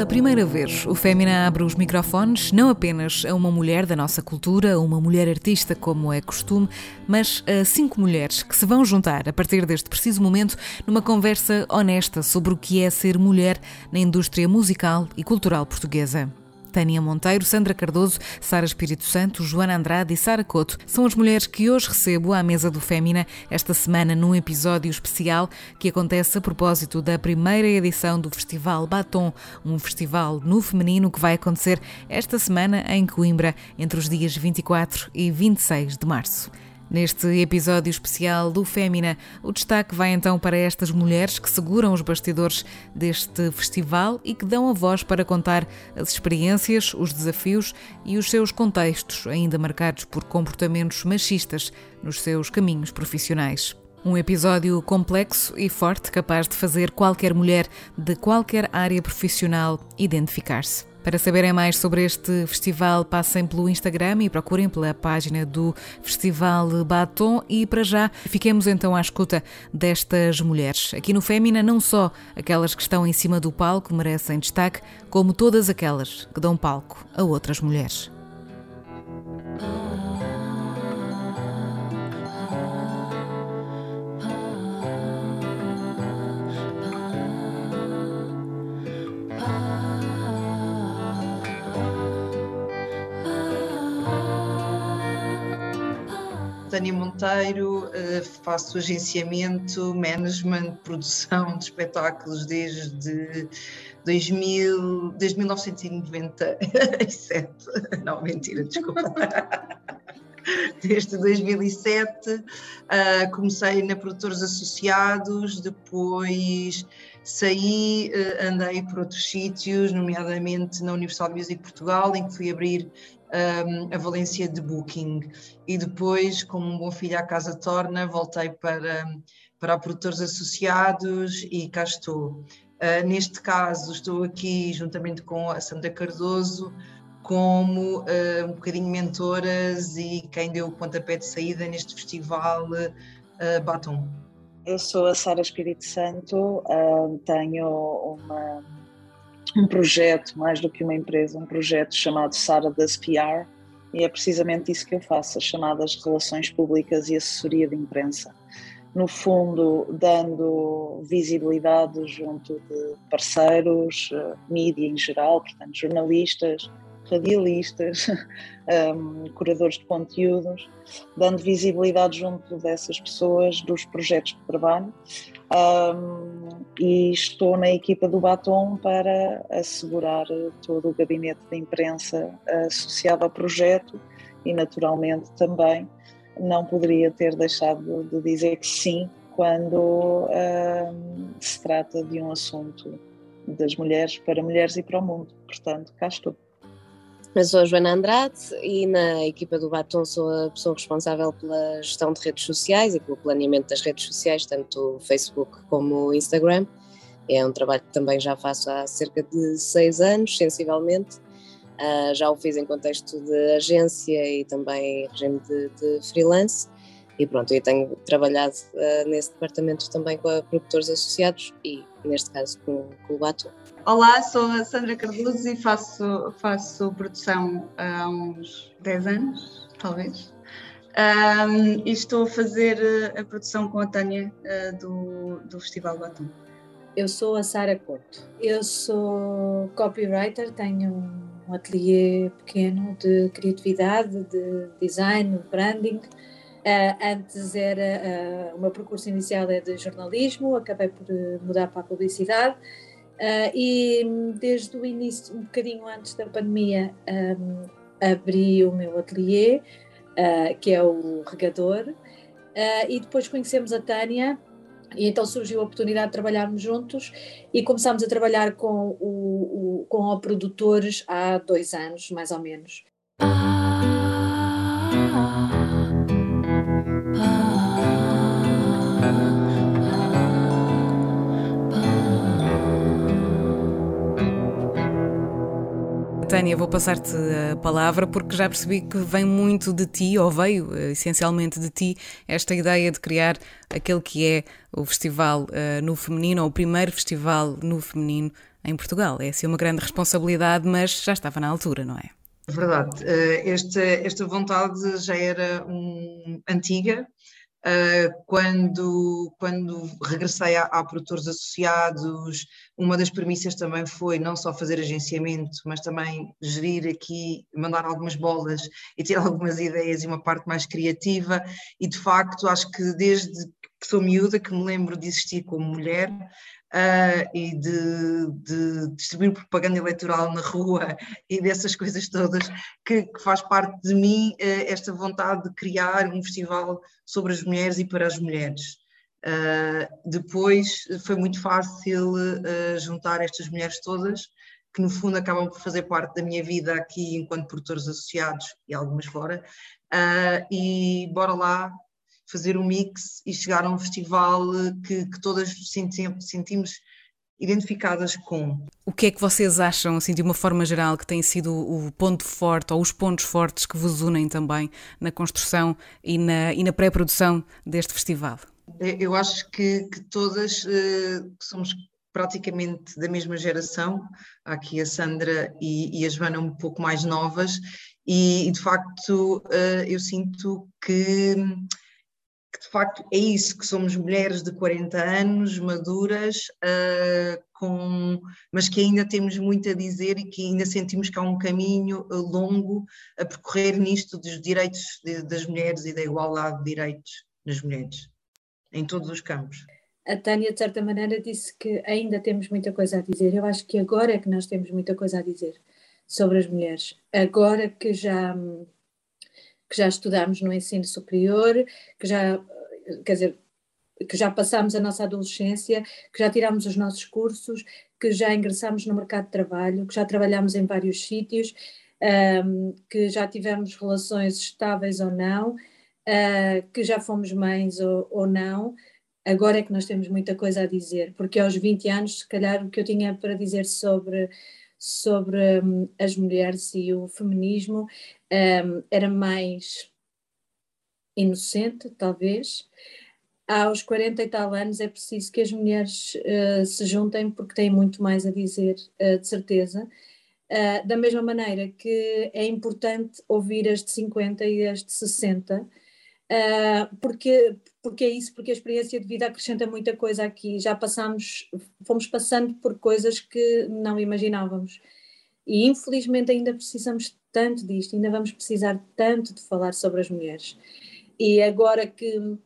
Pela primeira vez, o Fémina abre os microfones não apenas a uma mulher da nossa cultura, uma mulher artista, como é costume, mas a cinco mulheres que se vão juntar a partir deste preciso momento numa conversa honesta sobre o que é ser mulher na indústria musical e cultural portuguesa. Tânia Monteiro, Sandra Cardoso, Sara Espírito Santo, Joana Andrade e Sara Couto são as mulheres que hoje recebo à mesa do Fémina esta semana num episódio especial que acontece a propósito da primeira edição do Festival Batom, um festival no feminino que vai acontecer esta semana em Coimbra entre os dias 24 e 26 de março. Neste episódio especial do Fémina, o destaque vai então para estas mulheres que seguram os bastidores deste festival e que dão a voz para contar as experiências, os desafios e os seus contextos, ainda marcados por comportamentos machistas nos seus caminhos profissionais. Um episódio complexo e forte, capaz de fazer qualquer mulher de qualquer área profissional identificar-se. Para saberem mais sobre este festival, passem pelo Instagram e procurem pela página do Festival Batom. E para já, fiquemos então à escuta destas mulheres. Aqui no Fémina, não só aquelas que estão em cima do palco merecem destaque, como todas aquelas que dão palco a outras mulheres. Tânia Monteiro, eh, faço agenciamento, management, produção de espetáculos desde 2000, desde 1997. Não, mentira, desculpa. Desde 2007 uh, comecei na Produtores Associados, depois saí, uh, andei por outros sítios, nomeadamente na Universal Music Portugal, em que fui abrir um, a valência de booking. E depois, como um bom filho à casa torna, voltei para, para produtores associados e cá estou. Uh, neste caso, estou aqui juntamente com a Sandra Cardoso como uh, um bocadinho mentoras e quem deu o pontapé de saída neste festival uh, Batom. Eu sou a Sara Espírito Santo, tenho uma um projeto, mais do que uma empresa, um projeto chamado Sara das PR, e é precisamente isso que eu faço, as chamadas relações públicas e assessoria de imprensa. No fundo, dando visibilidade junto de parceiros, eh, mídia em geral, portanto, jornalistas, radialistas, um, curadores de conteúdos, dando visibilidade junto dessas pessoas dos projetos que trabalho. Um, e estou na equipa do Batom para assegurar todo o gabinete de imprensa associado ao projeto e, naturalmente, também não poderia ter deixado de dizer que sim quando um, se trata de um assunto das mulheres para mulheres e para o mundo. Portanto, cá estou. Eu sou a Joana Andrade e na equipa do Batom sou a pessoa responsável pela gestão de redes sociais e pelo planeamento das redes sociais, tanto o Facebook como o Instagram. É um trabalho que também já faço há cerca de seis anos, sensivelmente. Uh, já o fiz em contexto de agência e também regime de, de freelance. E pronto, eu tenho trabalhado uh, nesse departamento também com a produtores associados e neste caso com, com o Bato. Olá, sou a Sandra Cardoso e faço, faço produção há uns 10 anos, talvez. Um, e estou a fazer a produção com a Tânia uh, do, do Festival Batom. Eu sou a Sara Couto. Eu sou copywriter, tenho um ateliê pequeno de criatividade, de design, branding. Uh, antes era uh, o meu percurso inicial é de jornalismo, acabei por mudar para a publicidade e desde o início, um bocadinho antes da pandemia, abri o meu ateliê, que é o Regador, e depois conhecemos a Tânia e então surgiu a oportunidade de trabalharmos juntos e começámos a trabalhar com, o, o, com produtores há dois anos, mais ou menos. Tânia, vou passar-te a palavra porque já percebi que vem muito de ti, ou veio eh, essencialmente de ti, esta ideia de criar aquele que é o festival uh, no feminino, ou o primeiro festival no feminino em Portugal. É assim uma grande responsabilidade, mas já estava na altura, não é? É verdade. Uh, esta, esta vontade já era um, antiga. Uh, quando, quando regressei a, a, produtores associados, uma das premissas também foi não só fazer agenciamento, mas também gerir aqui, mandar algumas bolas e ter algumas ideias e uma parte mais criativa. E de facto, acho que desde que sou miúda, que me lembro de existir como mulher, uh, e de, de, distribuir propaganda eleitoral na rua e dessas coisas todas, que, que faz parte de mim uh, esta vontade de criar um festival sobre as mulheres e para as mulheres. Uh, depois foi muito fácil juntar estas mulheres todas, que no fundo acabam por fazer parte da minha vida aqui enquanto produtores associados e algumas fora, e bora lá fazer um mix e chegar a um festival que, que todas sentimos, sentimos identificadas com. O que é que vocês acham, assim, de uma forma geral, que tem sido o ponto forte ou os pontos fortes que vos unem também na construção e na, e na pré-produção deste festival? Eu acho que, que todas uh, somos praticamente da mesma geração, há aqui a Sandra e, e a Joana um pouco mais novas, e, e de facto uh, eu sinto que que de facto é isso, que somos mulheres de 40 anos, maduras, uh, com, mas que ainda temos muito a dizer e que ainda sentimos que há um caminho ah, longo a percorrer nisto dos direitos de, das mulheres e da igualdade de direitos das mulheres, em todos os campos. A Tânia, de certa maneira, disse que ainda temos muita coisa a dizer. Eu acho que agora é que nós temos muita coisa a dizer sobre as mulheres. Agora que já que já estudamos no ensino superior, que já, quer dizer, que já passamos a nossa adolescência, que já tiramos os nossos cursos, que já ingressamos no mercado de trabalho, que já trabalhamos em vários sítios, um, que já tivemos relações estáveis ou não, uh, que já fomos mães ou, ou não. Agora é que nós temos muita coisa a dizer, porque aos 20 anos, se calhar, o que eu tinha para dizer sobre sobre um, as mulheres e o feminismo um, era mais inocente, talvez. Aos 40 e tal anos é preciso que as mulheres uh, se juntem porque têm muito mais a dizer, uh, de certeza. Uh, da mesma maneira que é importante ouvir as de 50 e as de 60, uh, porque, porque é isso, porque a experiência de vida acrescenta muita coisa aqui. Já passamos, fomos passando por coisas que não imaginávamos. E infelizmente ainda precisamos tanto disto, ainda vamos precisar tanto de falar sobre as mulheres. E agora que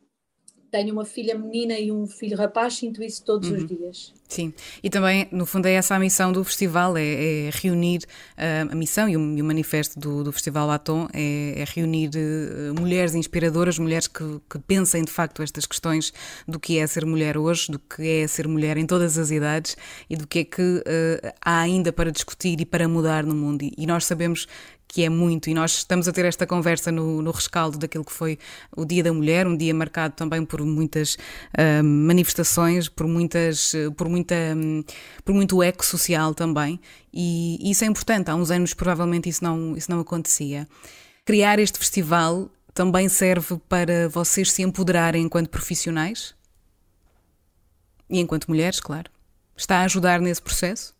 tenho uma filha menina e um filho rapaz, sinto isso todos uhum. os dias. Sim, e também, no fundo, é essa a missão do festival: é, é reunir uh, a missão e o, e o manifesto do, do Festival Batom é, é reunir uh, mulheres inspiradoras, mulheres que, que, pensem de facto estas questões do que é ser mulher hoje, do que é ser mulher em todas as idades e do que é que uh, há ainda para discutir e para mudar no mundo. E, e nós sabemos que é muito, e nós estamos a ter esta conversa no, no rescaldo daquilo que foi o Dia da Mulher, um dia marcado também por muitas uh, manifestações, por muitas, por muita, por muito eco social também, e, e isso é importante. Há uns anos provavelmente isso não, isso não acontecia. Criar este festival também serve para vocês se empoderarem enquanto profissionais? E enquanto mulheres, claro. Está a ajudar nesse processo?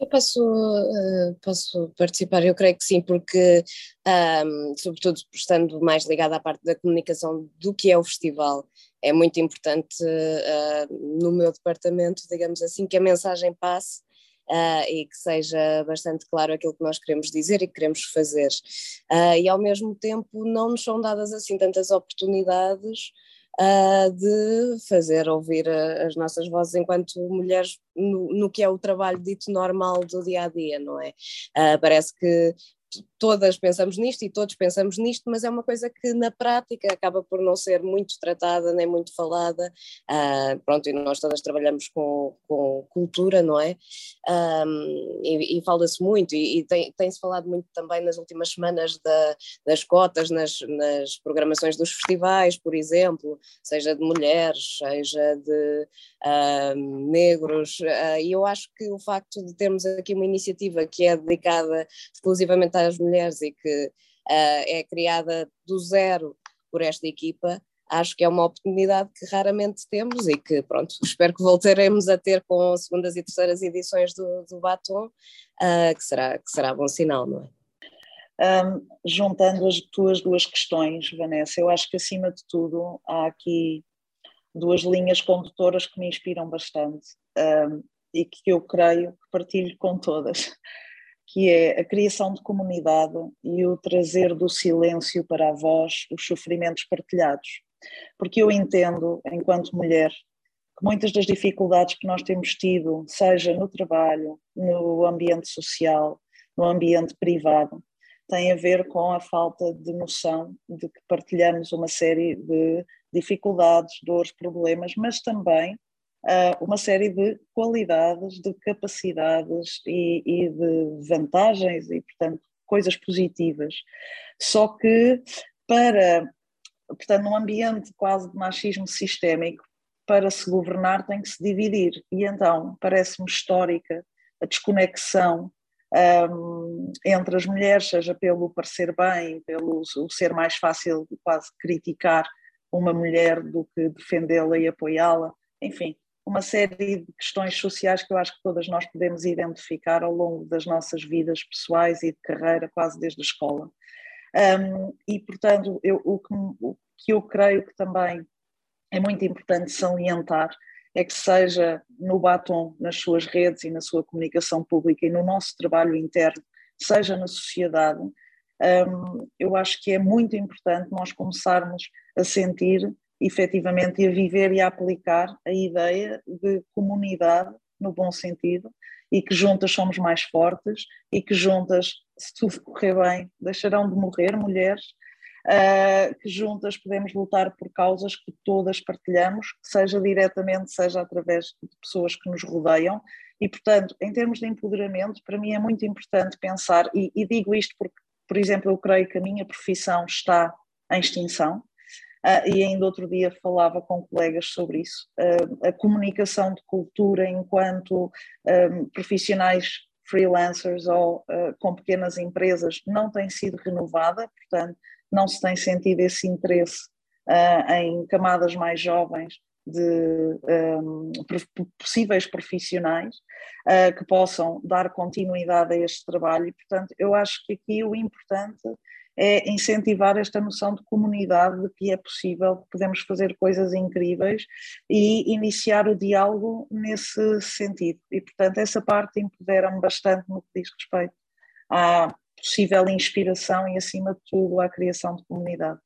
Eu posso, uh, posso participar, eu creio que sim, porque, um, sobretudo estando mais ligada à parte da comunicação do que é o festival, é muito importante uh, no meu departamento, digamos assim, que a mensagem passe Uh, e que seja bastante claro aquilo que nós queremos dizer e que queremos fazer. Uh, e ao mesmo tempo não nos são dadas assim tantas oportunidades uh, de fazer ouvir a, as nossas vozes enquanto mulheres no, no, que é o trabalho dito normal do dia a dia, não é? parece que todas pensamos nisto e todos pensamos nisto, mas é uma coisa que na prática acaba por não ser muito tratada nem muito falada. Uh, pronto, e nós todas trabalhamos com, com cultura, não é? Um, e, e fala-se muito, e, e tem, tem-se falado muito também nas últimas semanas da, das cotas nas, nas programações dos festivais, por exemplo, seja de mulheres, seja de uh, negros, uh, e eu acho que o facto de termos aqui uma iniciativa que é dedicada exclusivamente às mulheres e que uh, é criada do zero por esta equipa, acho que é uma oportunidade que raramente temos e que, pronto, espero que voltaremos a ter com segundas e terceiras edições do, do Batom, uh, que, será, que será bom sinal, não é? Um, juntando as tuas duas questões, Vanessa, eu acho que acima de tudo há aqui duas linhas condutoras que me inspiram bastante um, e que eu creio que partilho com todas que é a criação de comunidade e o trazer do silêncio para a voz os sofrimentos partilhados. Porque eu entendo, enquanto mulher, que muitas das dificuldades que nós temos tido, seja no trabalho, no ambiente social, no ambiente privado, têm a ver com a falta de noção de que partilhamos uma série de dificuldades, dores, problemas, mas também uma série de qualidades, de capacidades e, e de vantagens e, portanto, coisas positivas. Só que para, portanto, num ambiente quase de machismo sistémico, para se governar tem que se dividir. E então parece-me histórica a desconexão um, entre as mulheres, seja pelo parecer bem, pelo ser mais fácil quase criticar uma mulher do que defendê-la e apoiá-la, enfim, uma série de questões sociais que eu acho que todas nós podemos identificar ao longo das nossas vidas pessoais e de carreira, quase desde a escola. Um, e, portanto, eu, o, que, o que eu creio que também é muito importante salientar é que seja no batom, nas suas redes e na sua comunicação pública e no nosso trabalho interno, seja na sociedade, um, eu acho que é muito importante nós começarmos a sentir efetivamente a viver e a aplicar a ideia de comunidade no bom sentido e que juntas somos mais fortes e que juntas, se tudo correr bem, deixarão de morrer mulheres, uh, que juntas podemos lutar por causas que todas partilhamos, seja diretamente, seja através de pessoas que nos rodeiam. E, portanto, em termos de empoderamento, para mim é muito importante pensar, e, e digo isto porque, por exemplo, eu creio que a minha profissão está em extinção, Uh, e ainda outro dia falava com colegas sobre isso. Uh, a comunicação de cultura enquanto um, profissionais freelancers ou uh, com pequenas empresas não tem sido renovada, portanto, não se tem sentido esse interesse em camadas mais jovens de um, possíveis profissionais que possam dar continuidade a este trabalho portanto, eu acho que aqui o importante é incentivar esta noção de comunidade, de que é possível, que podemos fazer coisas incríveis e iniciar o diálogo nesse sentido. E, portanto, essa parte empodera-me bastante no que diz respeito à possível inspiração e, acima de tudo, à criação de comunidade.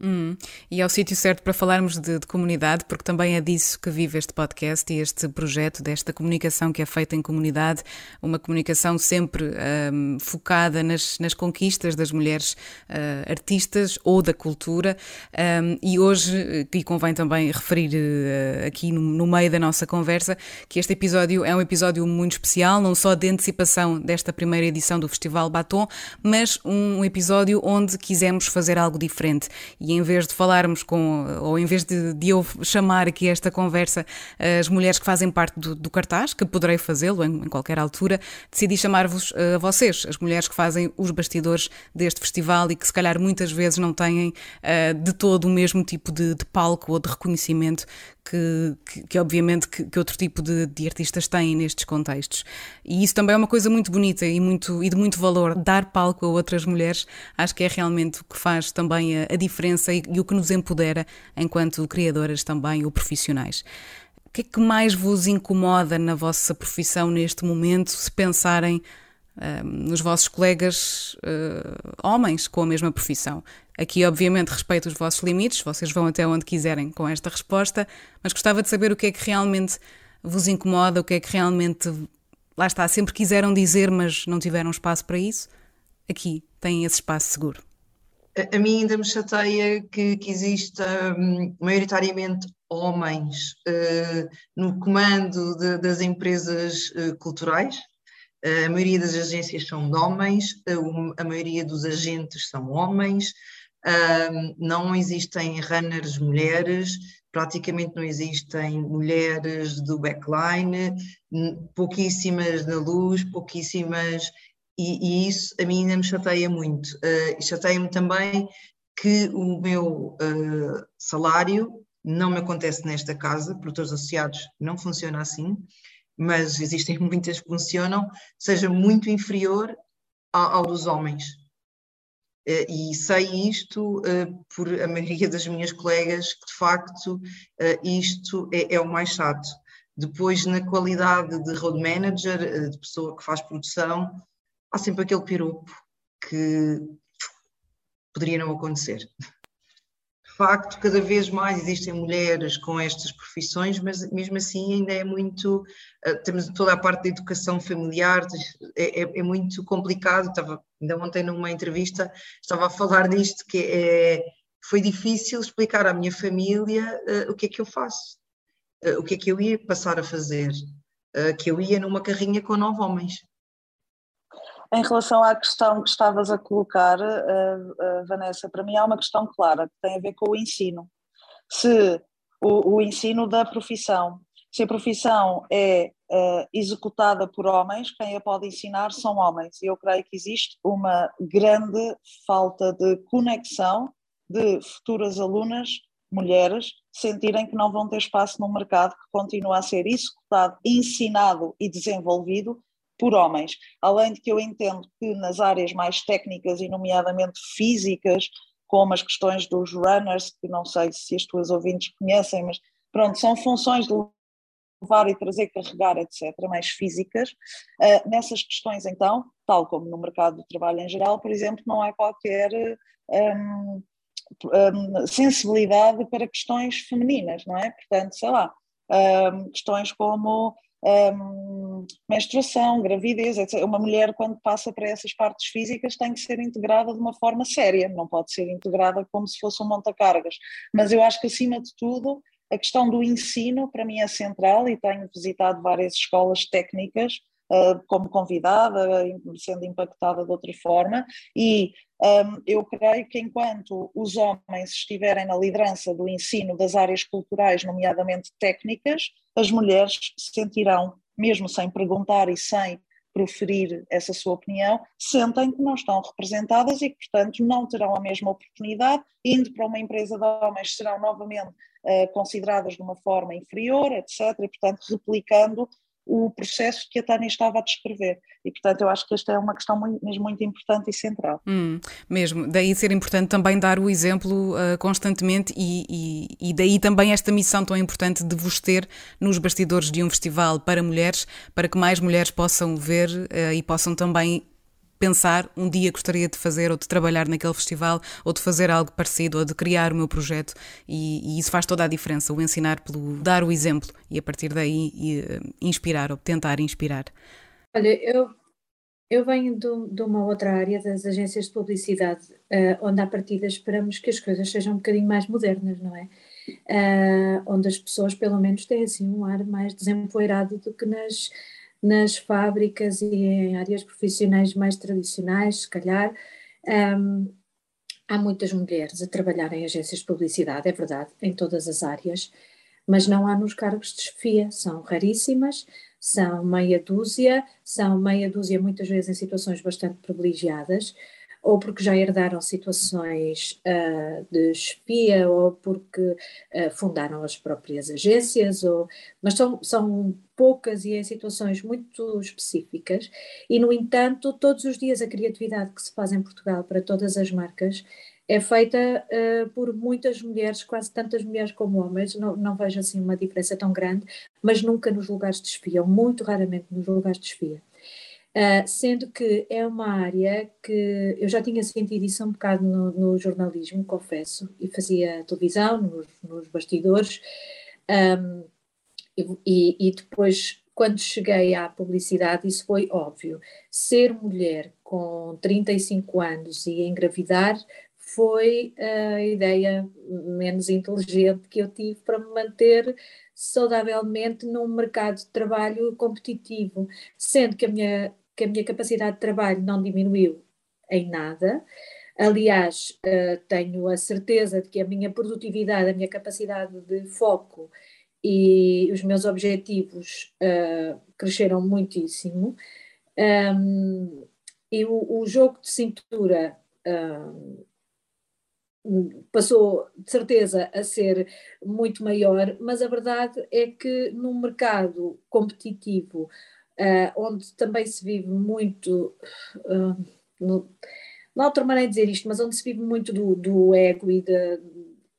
Hum, e é o sítio certo para falarmos de, de, comunidade, porque também é disso que vive este podcast e este projeto, desta comunicação que é feita em comunidade, uma comunicação sempre um, focada nas, nas, conquistas das mulheres uh, artistas ou da cultura. Um, e hoje, e convém também referir uh, aqui no, no, meio da nossa conversa, que este episódio é um episódio muito especial, não só de antecipação desta primeira edição do Festival Batom, mas um, episódio onde quisemos fazer algo diferente e em vez de falarmos com, ou em vez de, de eu chamar aqui esta conversa as mulheres que fazem parte do, do cartaz, que poderei fazê-lo em, em, qualquer altura, decidi chamar-vos a uh, vocês, as mulheres que fazem os bastidores deste festival e que se calhar muitas vezes não têm uh, de todo o mesmo tipo de, de palco ou de reconhecimento que, que, que obviamente que, que, outro tipo de, de, artistas têm nestes contextos. E isso também é uma coisa muito bonita e, muito, e de muito valor. Dar palco a outras mulheres acho que é realmente o que faz também a, a diferença e, e o que nos empodera enquanto criadoras também ou profissionais. O que é que mais vos incomoda na vossa profissão neste momento, se pensarem nos vossos colegas uh, homens com a mesma profissão? Aqui, obviamente, respeito os vossos limites, vocês vão até onde quiserem com esta resposta, mas gostava de saber o que é que realmente vos incomoda, o que é que realmente, lá está, sempre quiseram dizer, mas não tiveram espaço para isso. Aqui têm esse espaço seguro. A, a mim ainda me chateia que, que exista um, maioritariamente homens uh, no comando de, das empresas uh, culturais. A maioria das agências são de homens, a maioria dos agentes são homens, não existem runners mulheres, praticamente não existem mulheres do backline, pouquíssimas na luz, pouquíssimas, e, e isso a mim ainda me chateia muito. Uh, chateia-me também que o meu uh, salário não me acontece nesta casa, produtores associados não funciona assim, mas existem muitas que funcionam, seja muito inferior ao, ao dos homens. Eh, e sei isto eh, por a maioria das minhas colegas que de facto eh, isto é, é o mais chato. Depois, na qualidade de road manager, de pessoa que faz produção, há sempre aquele piropo que poderia não acontecer facto, cada vez mais existem mulheres com estas profissões, mas mesmo assim ainda é muito. Uh, temos toda a parte da educação familiar, é, é, é, muito complicado. Estava, ainda ontem, numa entrevista, estava a falar disto, que é, foi difícil explicar à minha família uh, o que é que eu faço, uh, o que é que eu ia passar a fazer, que eu ia numa carrinha com nove homens. Em relação à questão que estavas a colocar, uh, uh, Vanessa, para mim há uma questão clara que tem a ver com o ensino. Se o, o ensino da profissão, se a profissão é uh, executada por homens, quem a pode ensinar são homens. E eu creio que existe uma grande falta de conexão de futuras alunas, mulheres, sentirem que não vão ter espaço no mercado que continua a ser executado, ensinado e desenvolvido por homens. Além de que eu entendo que nas áreas mais técnicas e, nomeadamente, físicas, como as questões dos runners, que não sei se as tuas ouvintes conhecem, mas pronto, são funções de levar e trazer, carregar, etc., mais físicas. Uh, nessas questões, então, tal como no mercado do trabalho em geral, por exemplo, não há qualquer um, um, sensibilidade para questões femininas, não é? Portanto, sei lá, um, questões como um, menstruação, gravidez, etc. Uma mulher, quando passa para essas partes físicas, tem que ser integrada de uma forma séria, não pode ser integrada como se fosse um monta-cargas. Mas eu acho que, acima de tudo, a questão do ensino, para mim, é central e tenho visitado várias escolas técnicas uh, como convidada, sendo impactada de outra forma, e um, eu creio que enquanto os homens estiverem na liderança do ensino das áreas culturais, nomeadamente técnicas, as mulheres sentirão, mesmo sem perguntar e sem proferir essa sua opinião, sentem que não estão representadas e que, portanto, não terão a mesma oportunidade, indo para uma empresa de homens, serão novamente uh, consideradas de uma forma inferior, etc., e, portanto, replicando o processo que a Tânia estava a descrever. E, portanto, eu acho que esta é uma questão muito, mesmo muito importante e central. Hum, mesmo, daí ser importante também dar o exemplo uh, constantemente e, e, e, daí também esta missão tão importante de vos ter nos bastidores de um festival para mulheres, para que mais mulheres possam ver uh, e possam também pensar um dia gostaria de fazer ou de trabalhar naquele festival ou de fazer algo parecido ou de criar o meu projeto e, e isso faz toda a diferença, o ensinar pelo dar o exemplo e a partir daí e, uh, inspirar ou tentar inspirar. Olha, eu, eu venho de, de uma outra área das agências de publicidade, uh, onde à partida esperamos que as coisas sejam um bocadinho mais modernas, não é? Uh, onde as pessoas pelo menos têm assim um ar mais desempoeirado do que nas nas fábricas e em áreas profissionais mais tradicionais, se calhar. Um, há muitas mulheres a trabalhar em agências de publicidade, é verdade, em todas as áreas, mas não há nos cargos de chefia, são raríssimas, são meia dúzia, são meia dúzia muitas vezes em situações bastante privilegiadas, ou porque já herdaram situações uh, de espia, ou porque uh, fundaram as próprias agências, ou, mas são, são poucas e em situações muito específicas. E, no entanto, todos os dias a criatividade que se faz em Portugal para todas as marcas é feita uh, por muitas mulheres, quase tantas mulheres como homens, não, não vejo assim uma diferença tão grande, mas nunca nos lugares de espia, ou muito raramente nos lugares de espia. Uh, sendo que é uma área que eu já tinha sentido isso um bocado no, no jornalismo, confesso, e fazia televisão, nos, nos bastidores, um, e, e, depois, quando cheguei à publicidade, isso foi óbvio. Ser mulher com 35 anos e engravidar foi a ideia menos inteligente que eu tive para me manter saudavelmente num mercado de trabalho competitivo, sendo que a minha que a minha capacidade de trabalho não diminuiu em nada. Aliás, uh, tenho a certeza de que a minha produtividade, a minha capacidade de foco e os meus objetivos uh, cresceram muitíssimo. E o, jogo de cintura passou de certeza a ser muito maior, mas a verdade é que num mercado competitivo uh, onde também se vive muito, uh, no, não outra maneira de dizer isto, mas onde se vive muito do, do ego e, de,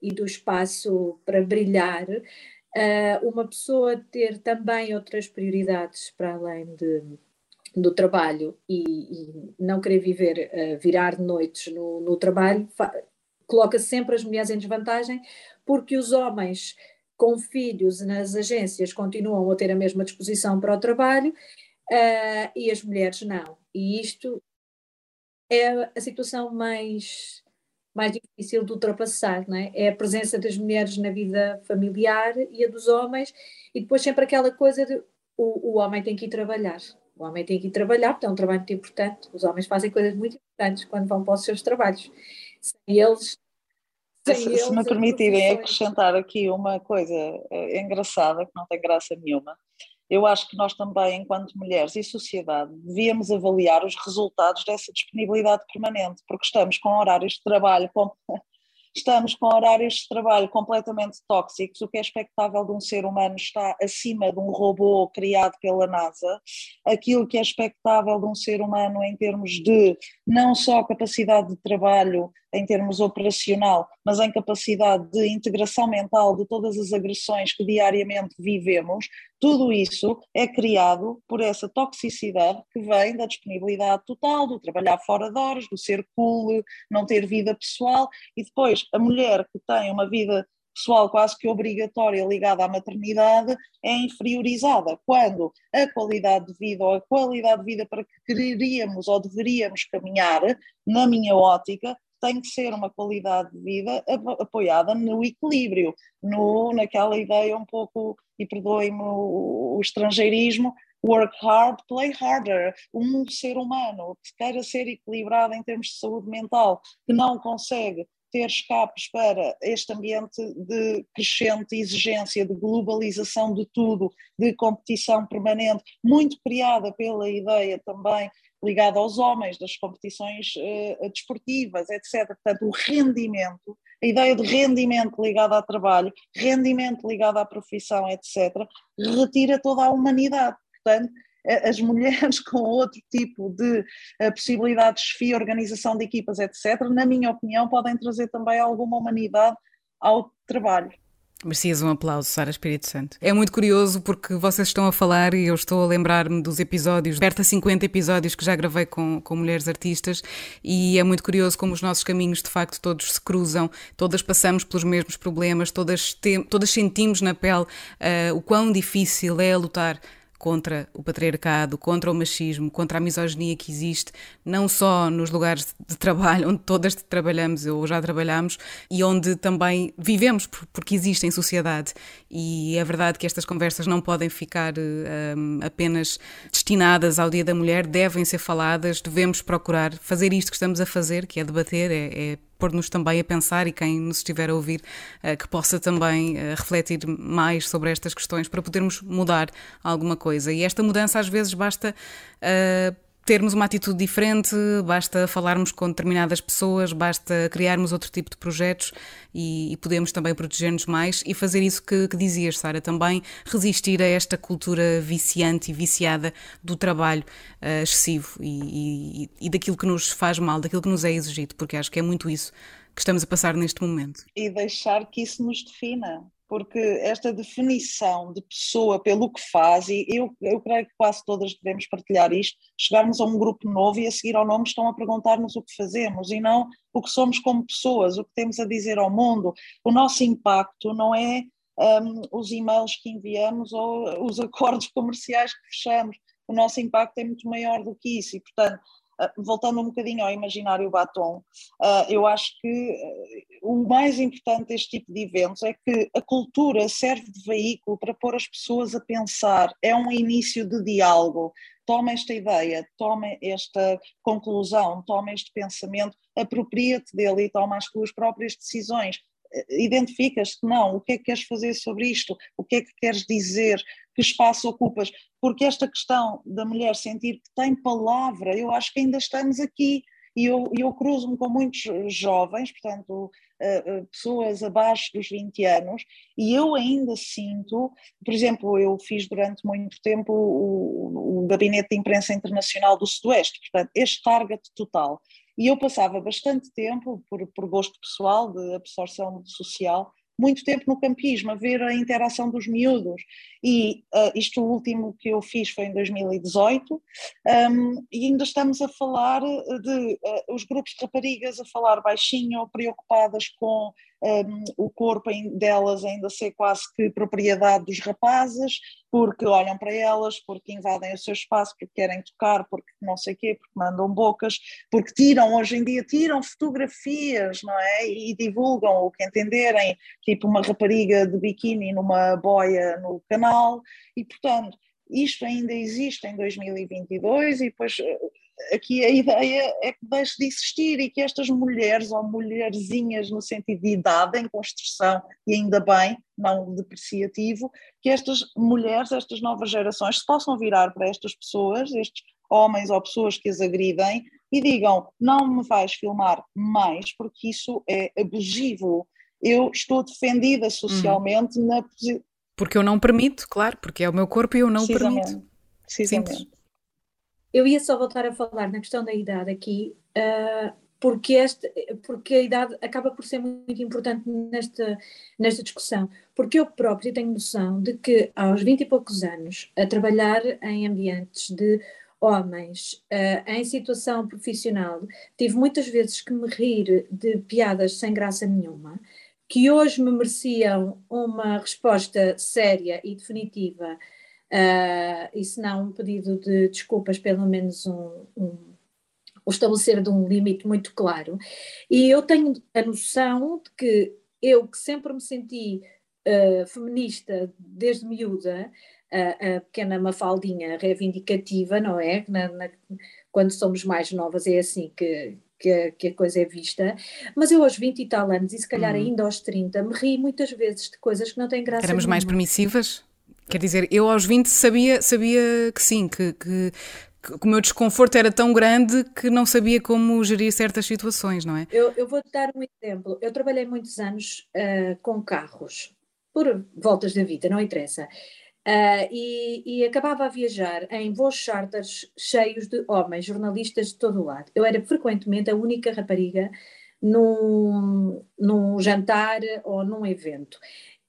e, do espaço para brilhar, uh, uma pessoa ter também outras prioridades para além de, do trabalho e, e não querer viver, virar noites no, no trabalho, coloca sempre as mulheres em desvantagem, porque os homens com filhos nas agências continuam a ter a mesma disposição para o trabalho uh, e as mulheres não. E isto é a situação mais, mais difícil de ultrapassar, não é? É a presença das mulheres na vida familiar e a dos homens, e depois sempre aquela coisa de o, o homem tem que ir trabalhar. O homem tem que ir trabalhar, porque é um trabalho muito importante. Os homens fazem coisas muito importantes quando vão para os seus trabalhos. Sem eles se, se me permitirem acrescentar aqui uma coisa é, engraçada, que não tem graça nenhuma, eu acho que nós também, enquanto mulheres e sociedade, devíamos avaliar os resultados dessa disponibilidade permanente, porque estamos com horários de trabalho com, Estamos com horários de trabalho completamente tóxicos. O que é expectável de um ser humano está acima de um robô criado pela NASA. Aquilo que é expectável de um ser humano em termos de não só capacidade de trabalho, em termos operacional, mas em capacidade de integração mental de todas as agressões que diariamente vivemos, tudo isso é criado por essa toxicidade que vem da disponibilidade total, do trabalhar fora de horas, do ser cool, não ter vida pessoal, e depois a mulher que tem uma vida pessoal quase que obrigatória ligada à maternidade é inferiorizada, quando a qualidade de vida ou a qualidade de vida para que quereríamos ou deveríamos caminhar, na minha ótica, tem que ser uma qualidade de vida apoiada no equilíbrio, no, naquela ideia um pouco, e perdoem-me o, o estrangeirismo, work hard, play harder. Um ser humano que queira ser equilibrado em termos de saúde mental, que não consegue ter escapes para este ambiente de crescente exigência, de globalização de tudo, de competição permanente, muito criada pela ideia também ligada aos homens, das competições uh, desportivas, etc. Portanto, o rendimento, a ideia de rendimento ligado ao trabalho, rendimento ligado à profissão, etc., retira toda a humanidade. Portanto, as mulheres com outro tipo de uh, possibilidades de organização de equipas, etc., na minha opinião, podem trazer também alguma humanidade ao trabalho. Merecias um aplauso, Sara Espírito Santo. É muito curioso porque vocês estão a falar e eu estou a lembrar-me dos episódios, perto de 50 episódios que já gravei com, com mulheres artistas, e é muito curioso como os nossos caminhos de facto todos se cruzam, todas passamos pelos mesmos problemas, todas, tem, todas sentimos na pele uh, o quão difícil é lutar contra o patriarcado, contra o machismo, contra a misoginia que existe, não só nos lugares de trabalho onde todas trabalhamos ou já trabalhamos e onde também vivemos porque existe em sociedade. E é verdade que estas conversas não podem ficar um, apenas destinadas ao Dia da Mulher, devem ser faladas, devemos procurar fazer isto que estamos a fazer, que é debater, é, é pôr-nos também a pensar e quem nos estiver a ouvir uh, que possa também uh, refletir mais sobre estas questões para podermos mudar alguma coisa. E esta mudança às vezes basta termos uma atitude diferente, basta falarmos com determinadas pessoas, basta criarmos outro tipo de projetos e, e podemos também proteger-nos mais e fazer isso que, que dizias, Sara, também resistir a esta cultura viciante e viciada do trabalho uh, excessivo e, e, e daquilo que nos faz mal, daquilo que nos é exigido, porque acho que é muito isso que estamos a passar neste momento. E deixar que isso nos defina, porque esta definição de pessoa pelo que faz, e eu, eu creio que quase todas devemos partilhar isto, chegarmos a um grupo novo e a seguir ao nome estão a perguntar-nos o que fazemos e não o que somos como pessoas, o que temos a dizer ao mundo. O nosso impacto não é um, os e-mails que enviamos ou os acordos comerciais que fechamos. O nosso impacto é muito maior do que isso e, portanto, voltando um bocadinho ao imaginário batom, ah, eu acho que ah, o mais importante deste tipo de eventos é que a cultura serve de veículo para pôr as pessoas a pensar, é um início de diálogo. Toma esta ideia, toma esta conclusão, toma este pensamento, apropria-te dele e toma as tuas próprias decisões identificas-te, não, o que é que queres fazer sobre isto, o que é que queres dizer, que espaço ocupas, porque esta questão da mulher sentir que tem palavra, eu acho que ainda estamos aqui, e eu, eu cruzo-me com muitos jovens, portanto, uh, uh, pessoas abaixo dos 20 anos, e eu ainda sinto, por exemplo, eu fiz durante muito tempo o, o Gabinete de Imprensa Internacional do Sudoeste, portanto, este target total. E eu passava bastante tempo, por, por gosto pessoal, de absorção social, muito tempo no campismo, a ver a interação dos miúdos. E uh, isto último que eu fiz foi em 2018, um, e ainda estamos a falar de uh, os grupos de raparigas a falar baixinho, preocupadas com um, o corpo delas ainda ser quase que propriedade dos rapazes, porque olham para elas, porque invadem o seu espaço, porque querem tocar, porque não sei o quê, porque mandam bocas, porque tiram, hoje em dia tiram fotografias, não é? E divulgam o que entenderem, tipo uma rapariga de biquíni numa boia no canal, e portanto, isto ainda existe em 2022 e depois aqui a ideia é que deixe de existir e que estas mulheres ou mulherzinhas no sentido de idade em construção e ainda bem, não depreciativo, que estas mulheres, estas novas gerações se possam virar para estas pessoas, estes homens ou pessoas que as agridem e digam não me vais filmar mais porque isso é abusivo. Eu estou defendida socialmente hum. na porque eu não permito, claro, porque é o meu corpo e eu não permito. Precisamente. Eu ia só voltar a falar na questão da idade aqui, uh, porque, este, porque a idade acaba por ser muito importante nesta, nesta discussão. Porque eu própria tenho noção de que aos 20 e poucos anos, a trabalhar em ambientes de homens uh, em situação profissional, tive muitas vezes que me rir de piadas sem graça nenhuma, que hoje me mereciam uma resposta séria e definitiva uh, e se não um pedido de desculpas, pelo menos um, um, o estabelecer de um limite muito claro. E eu tenho a noção de que eu que sempre me senti uh, feminista desde miúda, uh, a pequena mafaldinha reivindicativa, não é? Na, na, quando somos mais novas é assim que, que a, que a, coisa é vista, mas eu aos 20 e tal anos, e se calhar hum. ainda aos 30, me ri muitas vezes de coisas que não têm graça. Éramos mais permissivas? Quer dizer, eu aos 20 sabia, sabia que sim, que, que, que, o meu desconforto era tão grande que não sabia como gerir certas situações, não é? Eu, eu vou-te dar um exemplo. Eu trabalhei muitos anos uh, com carros, por voltas da vida, não interessa. Uh, e, e, acabava a viajar em voos charters cheios de homens, jornalistas de todo o lado. Eu era frequentemente a única rapariga num, num jantar ou num evento.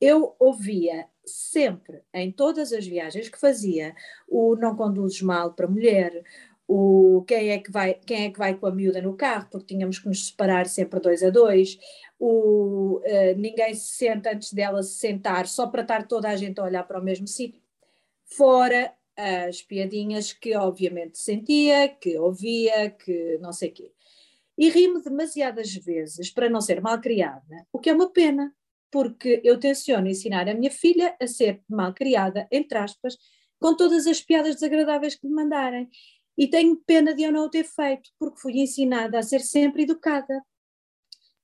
Eu ouvia sempre, em todas as viagens que fazia, o não conduzes mal para mulher, o quem é que vai, quem é que vai com a miúda no carro, porque tínhamos que nos separar sempre dois a dois, o uh, ninguém se senta antes dela se sentar, só para estar toda a gente a olhar para o mesmo sítio. Fora as piadinhas que obviamente sentia, que ouvia, que não sei o quê. E ri-me demasiadas vezes para não ser mal criada, o que é uma pena, porque eu tenciono ensinar a minha filha a ser mal criada, entre aspas, com todas as piadas desagradáveis que me mandarem. E tenho pena de eu não o ter feito, porque fui ensinada a ser sempre educada.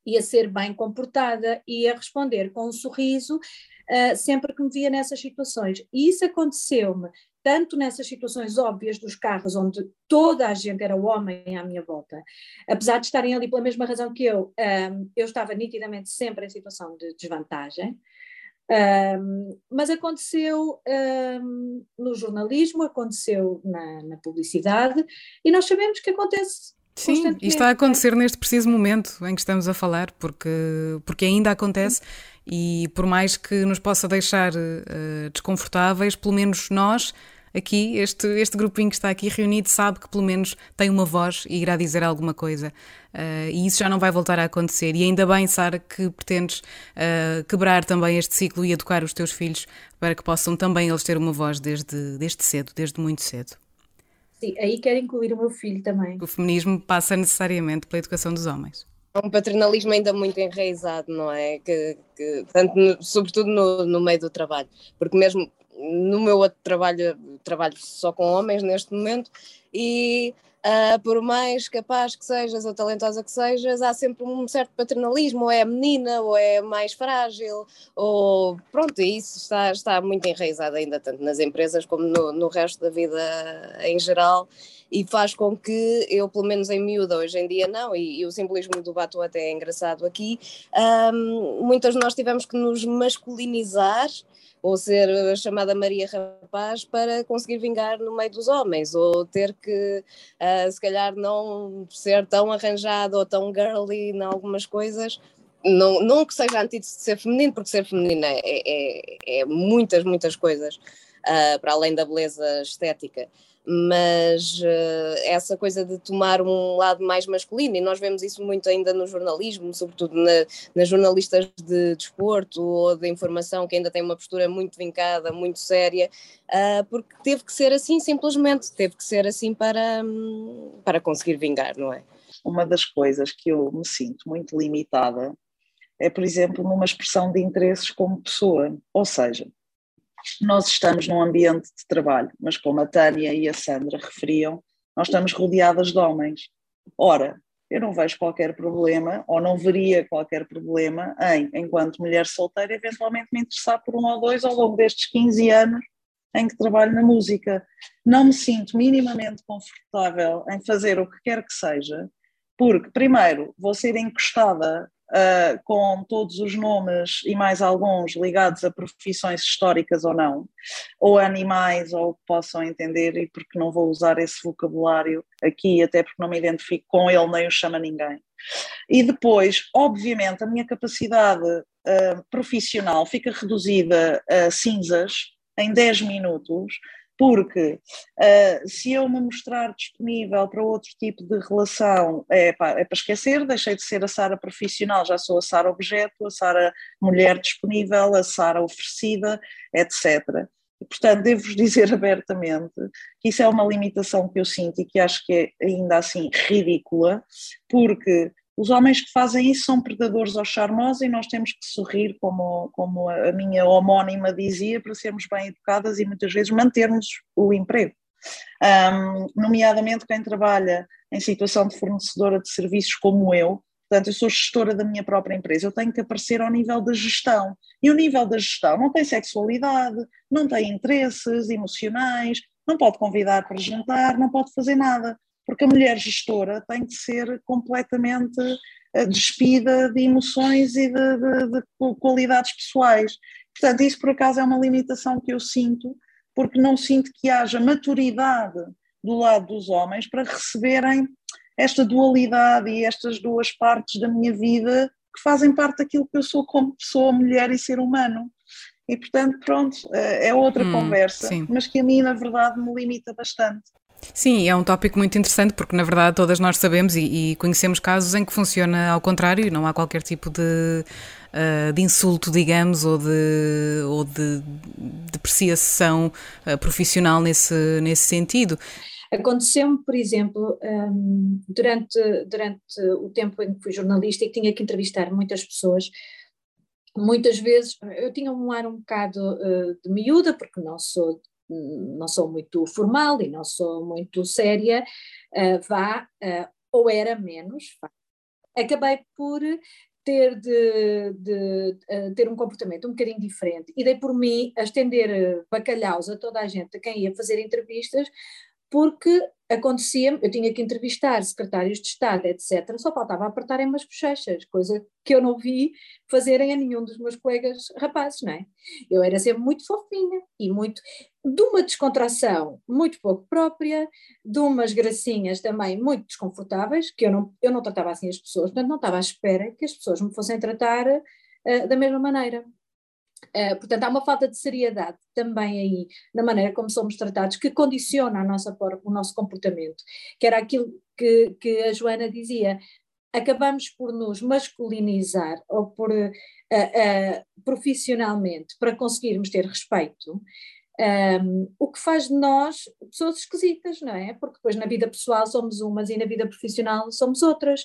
e a ser bem comportada e a responder com um sorriso uh, sempre que me via nessas situações. E isso aconteceu-me tanto nessas situações óbvias dos carros, onde toda a gente era homem à minha volta, apesar de estarem ali pela mesma razão que eu, um, eu estava nitidamente sempre em situação de desvantagem. Um, mas aconteceu um, no jornalismo, aconteceu na, na, publicidade, e nós sabemos que acontece. Sim, e está a acontecer neste preciso momento em que estamos a falar, porque, porque ainda acontece. E por mais que nos possa deixar uh, desconfortáveis, pelo menos nós aqui, este, este grupinho que está aqui reunido, sabe que pelo menos tem uma voz e irá dizer alguma coisa. Uh, e isso já não vai voltar a acontecer. E ainda bem, Sara, que pretendes uh, quebrar também este ciclo e educar os teus filhos para que possam também eles ter uma voz desde, desde cedo, desde muito cedo. Sim, aí quero incluir o meu filho também. O feminismo passa necessariamente pela educação dos homens um paternalismo ainda muito enraizado, não é? Que, que tanto no, sobretudo no, no meio do trabalho, porque mesmo no meu outro trabalho, trabalho só com homens neste momento, e uh, por mais capaz que sejas ou talentosa que sejas, há sempre um certo paternalismo, ou é menina, ou é mais frágil, ou pronto, isso está, está muito enraizado ainda, tanto nas empresas como no, no resto da vida em geral e faz com que eu, pelo menos em miúda, hoje em dia não, e, e o simbolismo do batom até é engraçado aqui, um, muitas de nós tivemos que nos masculinizar ou ser chamada Maria Rapaz para conseguir vingar no meio dos homens, ou ter que, uh, se calhar, não ser tão arranjado ou tão girly em algumas coisas. Não, não que seja antídoto de ser feminino, porque ser feminina é, é, é muitas, muitas coisas, uh, para além da beleza estética mas uh, essa coisa de tomar um lado mais masculino, e nós vemos isso muito ainda no jornalismo, sobretudo na, nas jornalistas de desporto ou de informação, que ainda têm uma postura muito vincada, muito séria, uh, porque teve que ser assim simplesmente, teve que ser assim para, um, para conseguir vingar, não é? Uma das coisas que eu me sinto muito limitada é, por exemplo, numa expressão de interesses como pessoa, ou seja, nós estamos num ambiente de trabalho, mas como a Tânia e a Sandra referiam, nós estamos rodeadas de homens. Ora, eu não vejo qualquer problema, ou não veria qualquer problema em, enquanto mulher solteira, eventualmente me interessar por um ou dois ao longo destes 15 anos em que trabalho na música. Não me sinto minimamente confortável em fazer o que quer que seja, porque, primeiro, vou ser encostada uh, com todos os nomes e mais alguns ligados a profissões históricas ou não, ou animais, ou que possam entender, e porque não vou usar esse vocabulário aqui, até porque não me identifico com ele nem o chama ninguém. E depois, obviamente, a minha capacidade uh, profissional fica reduzida a cinzas em 10 minutos, porque uh, se eu me mostrar disponível para outro tipo de relação, é, é para esquecer, deixei de ser a Sara profissional, já sou a Sara objeto, a Sara mulher disponível, a Sara oferecida, etc. E, portanto, devo-vos dizer abertamente que isso é uma limitação que eu sinto e que acho que é ainda assim ridícula, porque os homens que fazem isso são predadores ao charmosos e nós temos que sorrir, como, como a minha homónima dizia, para sermos bem educadas e muitas vezes mantermos o emprego. Um, nomeadamente quem trabalha em situação de fornecedora de serviços como eu, portanto, eu sou gestora da minha própria empresa, eu tenho que aparecer ao nível da gestão. E o nível da gestão não tem sexualidade, não tem interesses emocionais, não pode convidar para jantar, não pode fazer nada porque a mulher gestora tem de ser completamente eh, despida de emoções e de, de, de, qualidades pessoais. Portanto, isso por acaso é uma limitação que eu sinto, porque não sinto que haja maturidade do lado dos homens para receberem esta dualidade e estas duas partes da minha vida que fazem parte daquilo que eu sou como pessoa, mulher e ser humano. E portanto, pronto, eh, é outra hum, conversa, sim. mas que a mim, na verdade, me limita bastante. Sim, é um tópico muito interessante porque, na verdade, todas nós sabemos e, e conhecemos casos em que funciona ao contrário e não há qualquer tipo de, uh, de insulto, digamos, ou de, ou de depreciação uh, profissional nesse, nesse sentido. Aconteceu-me, por exemplo, um, durante, durante o tempo em que fui jornalista e que tinha que entrevistar muitas pessoas, muitas vezes eu tinha um ar um bocado uh, de miúda, porque não sou não sou muito formal e não sou muito séria, uh, vá, uh, ou era menos, vá. acabei por ter de, de uh, ter um comportamento um bocadinho diferente e dei por mim a estender bacalhaus a toda a gente a quem ia fazer entrevistas porque acontecia eu tinha que entrevistar secretários de Estado, etc. Só faltava apertarem umas bochechas, coisa que eu não vi fazerem a nenhum dos meus colegas rapazes, não é? Eu era sempre muito fofinha e muito. de uma descontração muito pouco própria, de umas gracinhas também muito desconfortáveis, que eu não, eu não tratava assim as pessoas, portanto não estava à espera que as pessoas me fossem tratar uh, da mesma maneira. Uh, portanto, há uma falta de seriedade também aí na maneira como somos tratados que condiciona a nossa, o nosso comportamento, que era aquilo que, que a Joana dizia, acabamos por nos masculinizar ou por uh, uh, profissionalmente para conseguirmos ter respeito, um, o que faz de nós pessoas esquisitas, não é? Porque depois na vida pessoal somos umas e na vida profissional somos outras.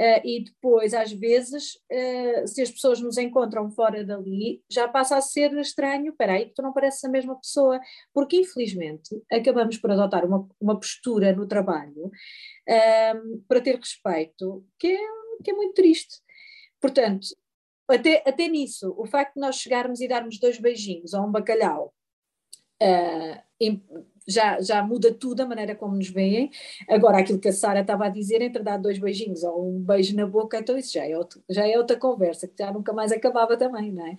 Uh, e depois, às vezes, uh, se as pessoas nos encontram fora dali, já passa a ser estranho, espera aí, tu não pareces a mesma pessoa, porque infelizmente acabamos por adotar uma, uma postura no trabalho uh, para ter respeito, que é, que é muito triste. Portanto, até, até nisso, o facto de nós chegarmos e darmos dois beijinhos a um bacalhau uh, já, já muda tudo a maneira como nos veem. Agora, aquilo que a Sara estava a dizer, entre dar dois beijinhos ou um beijo na boca, então isso já é, outro, já é outra conversa, que já nunca mais acabava também, não é?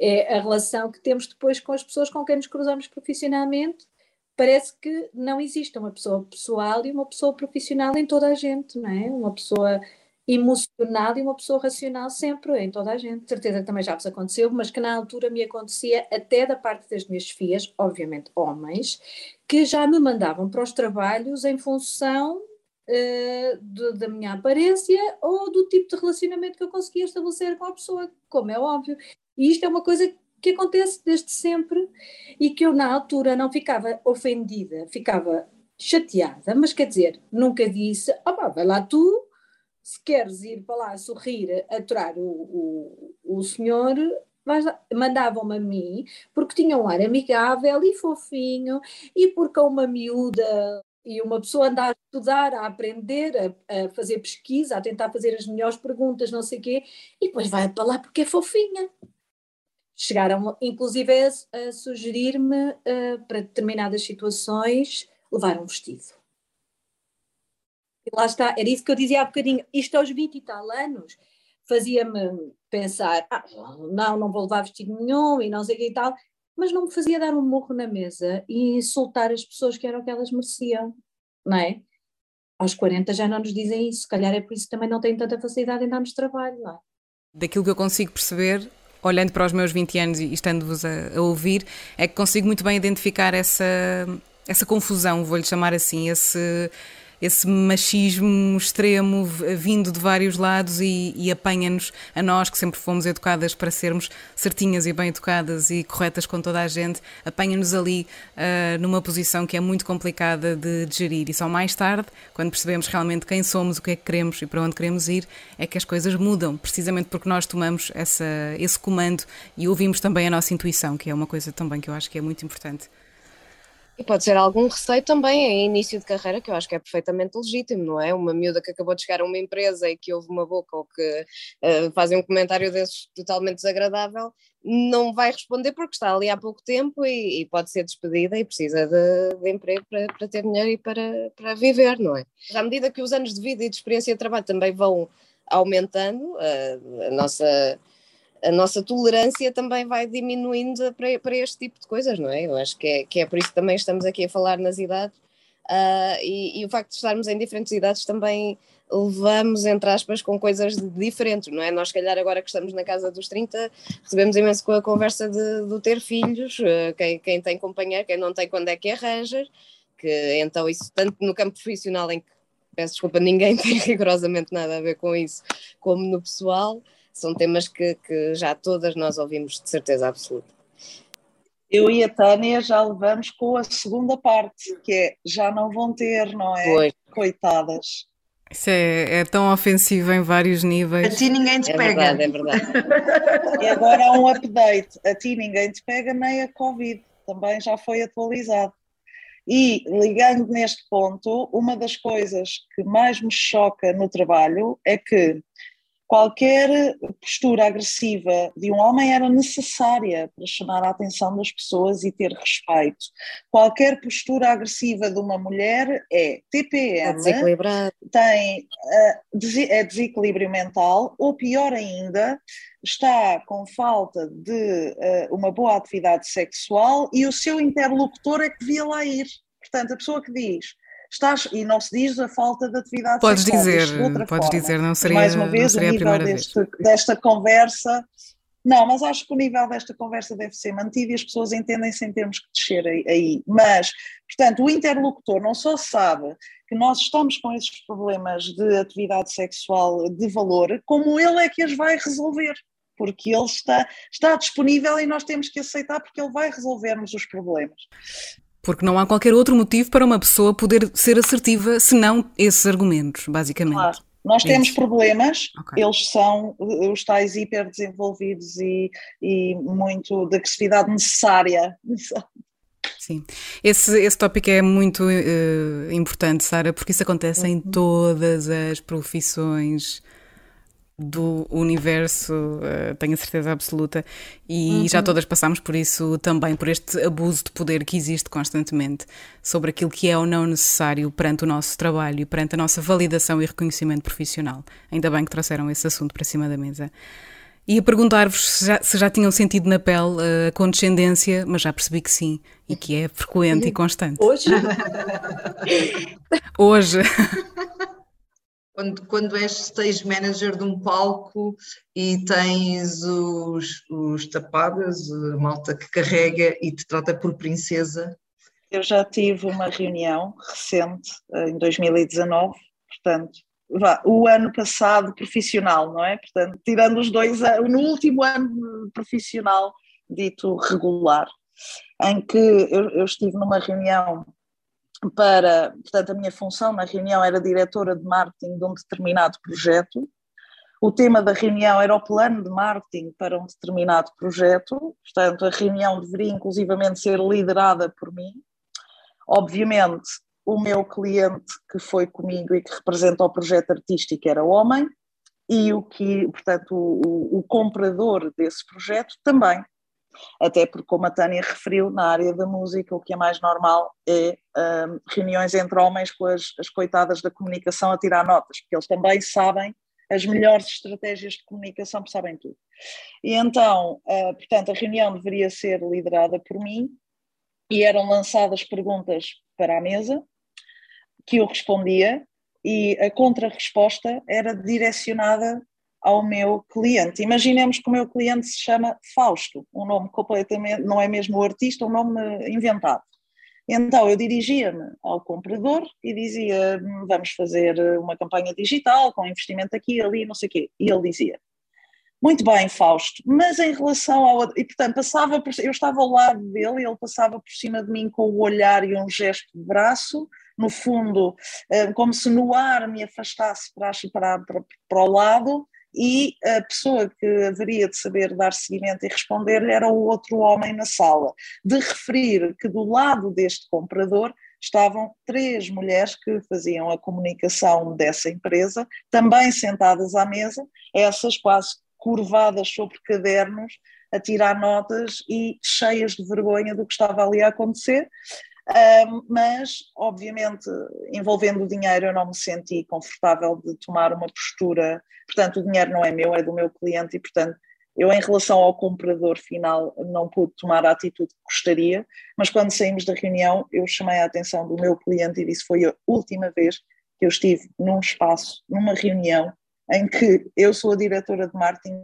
É a relação que temos depois com as pessoas com quem nos cruzamos profissionalmente. Parece que não existe uma pessoa pessoal e uma pessoa profissional em toda a gente, não é? Uma pessoa emocional e uma pessoa racional sempre em toda a gente. Certeza que também já vos aconteceu, mas que na altura me acontecia até da parte das minhas filhas, obviamente homens, que já me mandavam para os trabalhos em função uh, da minha aparência ou do tipo de relacionamento que eu conseguia estabelecer com a pessoa, como é óbvio. E isto é uma coisa que acontece desde sempre e que eu na altura não ficava ofendida, ficava chateada, mas quer dizer, nunca disse, oh, vai lá tu se queres ir para lá sorrir, aturar o, o, o senhor, mandavam-me a mim, porque tinha um ar amigável e fofinho, e porque uma miúda e uma pessoa anda a estudar, a aprender, a, a, fazer pesquisa, a tentar fazer as melhores perguntas, não sei o quê, e depois vai para lá porque é fofinha. Chegaram, inclusive, a, a sugerir-me uh, para determinadas situações levar um vestido lá está, era isso que eu dizia há bocadinho, isto aos 20 e tal anos fazia-me pensar, ah, não, não vou levar vestido nenhum e não sei o que e tal, mas não me fazia dar um morro na mesa e insultar as pessoas que eram o que elas mereciam, não é? Aos 40 já não nos dizem isso, se calhar é por isso que também não têm tanta facilidade em darmos trabalho, não é? Daquilo que eu consigo perceber, olhando para os meus 20 anos e estando-vos a, a ouvir, é que consigo muito bem identificar essa, essa confusão, vou-lhe chamar assim, esse esse machismo extremo vindo de vários lados e, e apanha-nos a nós que sempre fomos educadas para sermos certinhas e bem educadas e corretas com toda a gente, apanha-nos ali uh, numa posição que é muito complicada de, de gerir. E só mais tarde, quando percebemos realmente quem somos, o que é que queremos e para onde queremos ir, é que as coisas mudam, precisamente porque nós tomamos essa, esse comando e ouvimos também a nossa intuição, que é uma coisa também que eu acho que é muito importante. E pode ser algum receio também em início de carreira, que eu acho que é perfeitamente legítimo, não é? Uma miúda que acabou de chegar a uma empresa e que ouve uma boca ou que uh, fazem um comentário desses totalmente desagradável, não vai responder porque está ali há pouco tempo e, e pode ser despedida e precisa de, de emprego para, para, ter dinheiro e para, para viver, não é? À medida que os anos de vida e de experiência de trabalho também vão aumentando, uh, a nossa a nossa tolerância também vai diminuindo para, para este tipo de coisas, não é? Eu acho que é, que é por isso que também estamos aqui a falar nas idades uh, e, e, o facto de estarmos em diferentes idades também levamos, entre aspas, com coisas diferentes, não é? Nós, se calhar, agora que estamos na casa dos 30, recebemos imenso com a conversa de, de ter filhos, uh, quem, quem tem companheiro, quem não tem, quando é que arranja, que então isso, tanto no campo profissional em que, peço desculpa, ninguém tem rigorosamente nada a ver com isso, como no pessoal, são temas que, que já todas nós ouvimos de certeza absoluta. Eu e a Tânia já levamos com a segunda parte, que é já não vão ter, não é? Pois. Coitadas. Isso é, é, tão ofensivo em vários níveis. A ti ninguém te é pega. Verdade, é verdade. e agora há um update. A ti ninguém te pega, nem a Covid. Também já foi atualizado. E ligando neste ponto, uma das coisas que mais me choca no trabalho é que Qualquer postura agressiva de um homem era necessária para chamar a atenção das pessoas e ter respeito. Qualquer postura agressiva de uma mulher é TPM, é tem uh, é desequilíbrio mental, ou pior ainda, está com falta de uh, uma boa atividade sexual e o seu interlocutor é que devia lá ir. Portanto, a pessoa que diz estás, e não se diz a falta de atividade podes sexual. Dizer, podes forma. dizer, não seria, mais uma vez, o nível deste, desta conversa. Não, mas acho que o nível desta conversa deve ser mantido e as pessoas entendem sem termos que descer aí. Mas, portanto, o interlocutor não só sabe que nós estamos com esses problemas de atividade sexual de valor, como ele é que as vai resolver porque ele está, está disponível e nós temos que aceitar porque ele vai resolver-nos os problemas. Porque não há qualquer outro motivo para uma pessoa poder ser assertiva senão esses argumentos, basicamente. Claro. Nós é temos problemas, okay. eles são os tais hiperdesenvolvidos e, e muito da agressividade necessária. Sim, esse, esse tópico é muito uh, importante, Sara, porque isso acontece uhum. em todas as profissões do universo, uh, tenho a certeza absoluta, e uhum. já todas passamos por isso também, por este abuso de poder que existe constantemente sobre aquilo que é ou não necessário perante o nosso trabalho e perante a nossa validação e reconhecimento profissional. Ainda bem que trouxeram esse assunto para cima da mesa. Ia perguntar-vos se já, se já tinham sentido na pele uh, a condescendência, mas já percebi que sim, e que é frequente e constante. Hoje? Hoje. quando, quando és stage manager de um palco e tens os, os tapadas, a malta que carrega e te trata por princesa? Eu já tive uma reunião recente, em 2019, portanto, o ano passado profissional, não é? Portanto, tirando os dois, no último ano profissional dito regular, em que eu, eu estive numa reunião para, portanto, a minha função na reunião era diretora de marketing de um determinado projeto. O tema da reunião era o plano de marketing para um determinado projeto, portanto, a reunião deveria inclusivamente ser liderada por mim. Obviamente, o meu cliente que foi comigo e que representa o projeto artístico era homem, e o que, portanto, o, o comprador desse projeto também até porque, como a Tânia referiu, na área da música o que é mais normal é um, reuniões entre homens com as, as coitadas da comunicação a tirar notas, porque eles também sabem as melhores estratégias de comunicação, porque sabem tudo. E então, uh, portanto, a reunião deveria ser liderada por mim e eram lançadas perguntas para a mesa que eu respondia e a contra-resposta era direcionada ao meu cliente. Imaginemos que o meu cliente se chama Fausto, um nome completamente, não é mesmo o artista, um nome inventado. Então eu dirigia-me ao comprador e dizia: vamos fazer uma campanha digital com investimento aqui, ali, não sei o quê. E ele dizia: muito bem, Fausto, mas em relação ao. E portanto, passava por, eu estava ao lado dele e ele passava por cima de mim com o olhar e um gesto de braço, no fundo, eh, como se no ar me afastasse para, para, para, para o lado e a pessoa que haveria de saber dar seguimento e responder-lhe era o outro homem na sala. De referir que do lado deste comprador estavam três mulheres que faziam a comunicação dessa empresa, também sentadas à mesa, essas quase curvadas sobre cadernos, a tirar notas e cheias de vergonha do que estava ali a acontecer. Mas, obviamente, envolvendo o dinheiro, eu não me senti confortável de tomar uma postura. Portanto, o dinheiro não é meu, é do meu cliente, e, portanto, eu, em relação ao comprador final, não pude tomar a atitude que gostaria, mas quando saímos da reunião, eu chamei a atenção do meu cliente e disse: foi a última vez que eu estive num espaço, numa reunião, em que eu sou a diretora de marketing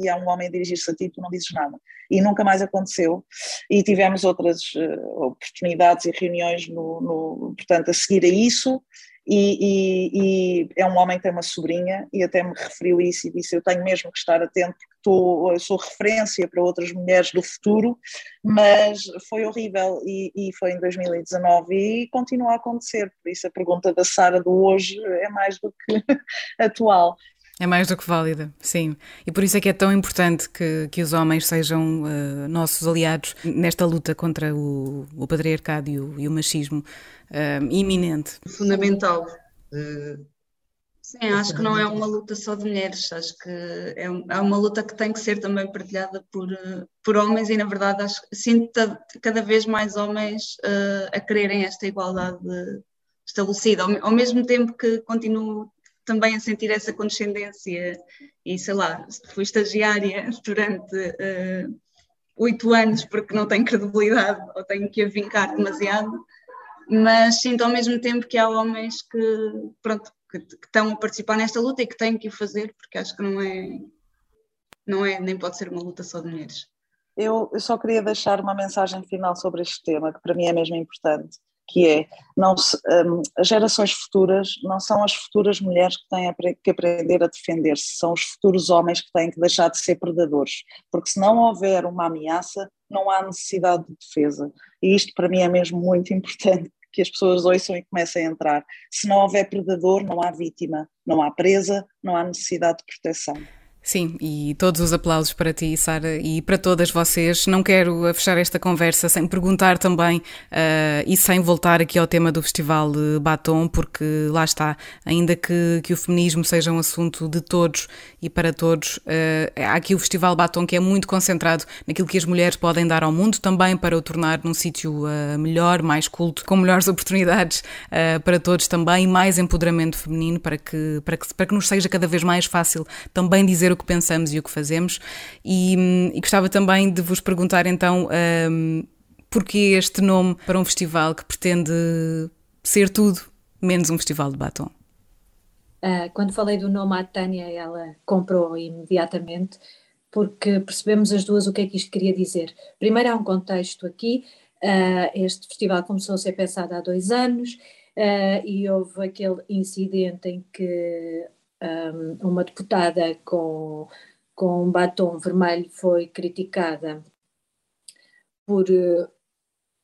e há um homem a dirigir-se a ti, tu não dizes nada. E nunca mais aconteceu. E tivemos outras uh, oportunidades e reuniões, no, no, portanto, a seguir a isso. E, e, e, é um homem que tem uma sobrinha e até me referiu isso e disse eu tenho mesmo que estar atento porque estou, eu sou referência para outras mulheres do futuro, mas foi horrível e, e foi em 2019 e continua a acontecer, por isso a pergunta da Sara do hoje é mais do que atual. É mais do que válida, sim. E por isso é que é tão importante que, que os homens sejam uh, nossos aliados nesta luta contra o, o patriarcado e o, e o machismo uh, iminente. Fundamental. Uh, Sim, acho que não é uma luta só de mulheres, acho que é, é uma luta que tem que ser também partilhada por, por homens e, na verdade, acho, sinto cada vez mais homens a quererem esta igualdade estabelecida, ao, ao, mesmo tempo que continuo também a sentir essa condescendência e, sei lá, fui estagiária durante uh, oito anos porque não tenho credibilidade ou tenho que a vincar demasiado, mas sinto ao mesmo tempo que há homens que, pronto, que, que, estão a participar nesta luta e que têm que o fazer, porque acho que não é, não é, nem pode ser uma luta só de mulheres. Eu, eu só queria deixar uma mensagem final sobre este tema, que para mim é mesmo importante, que é, não se, um, as gerações futuras não são as futuras mulheres que têm que aprender a defender-se, são os futuros homens que têm que deixar de ser predadores, porque se não houver uma ameaça, não há necessidade de defesa, e isto para mim é mesmo muito importante, que as pessoas ouçam e comecem a entrar. Se não houver predador, não há vítima, não há presa, não há necessidade de proteção. Sim, e todos os aplausos para ti, Sara, e para todas vocês. Não quero fechar esta conversa sem perguntar também uh, e sem voltar aqui ao tema do Festival Batom, porque lá está, ainda que, que o feminismo seja um assunto de todos e para todos, uh, há aqui o Festival Batom que é muito concentrado naquilo que as mulheres podem dar ao mundo, também para o tornar num sítio uh, melhor, mais culto, com melhores oportunidades para todos também, mais empoderamento feminino para que, para, que, para que nos seja cada vez mais fácil também dizer o que pensamos e o que fazemos. E, e gostava também de vos perguntar então um, porquê este nome para um festival que pretende ser tudo menos um festival de batom. Uh, quando falei do nome à Tânia, ela comprou imediatamente, porque percebemos as duas o que é que isto queria dizer. Primeiro, há um contexto aqui. Uh, este festival começou a ser pensado há dois anos uh, e houve aquele incidente em que um, uma deputada com, com um batom vermelho foi criticada por, eh,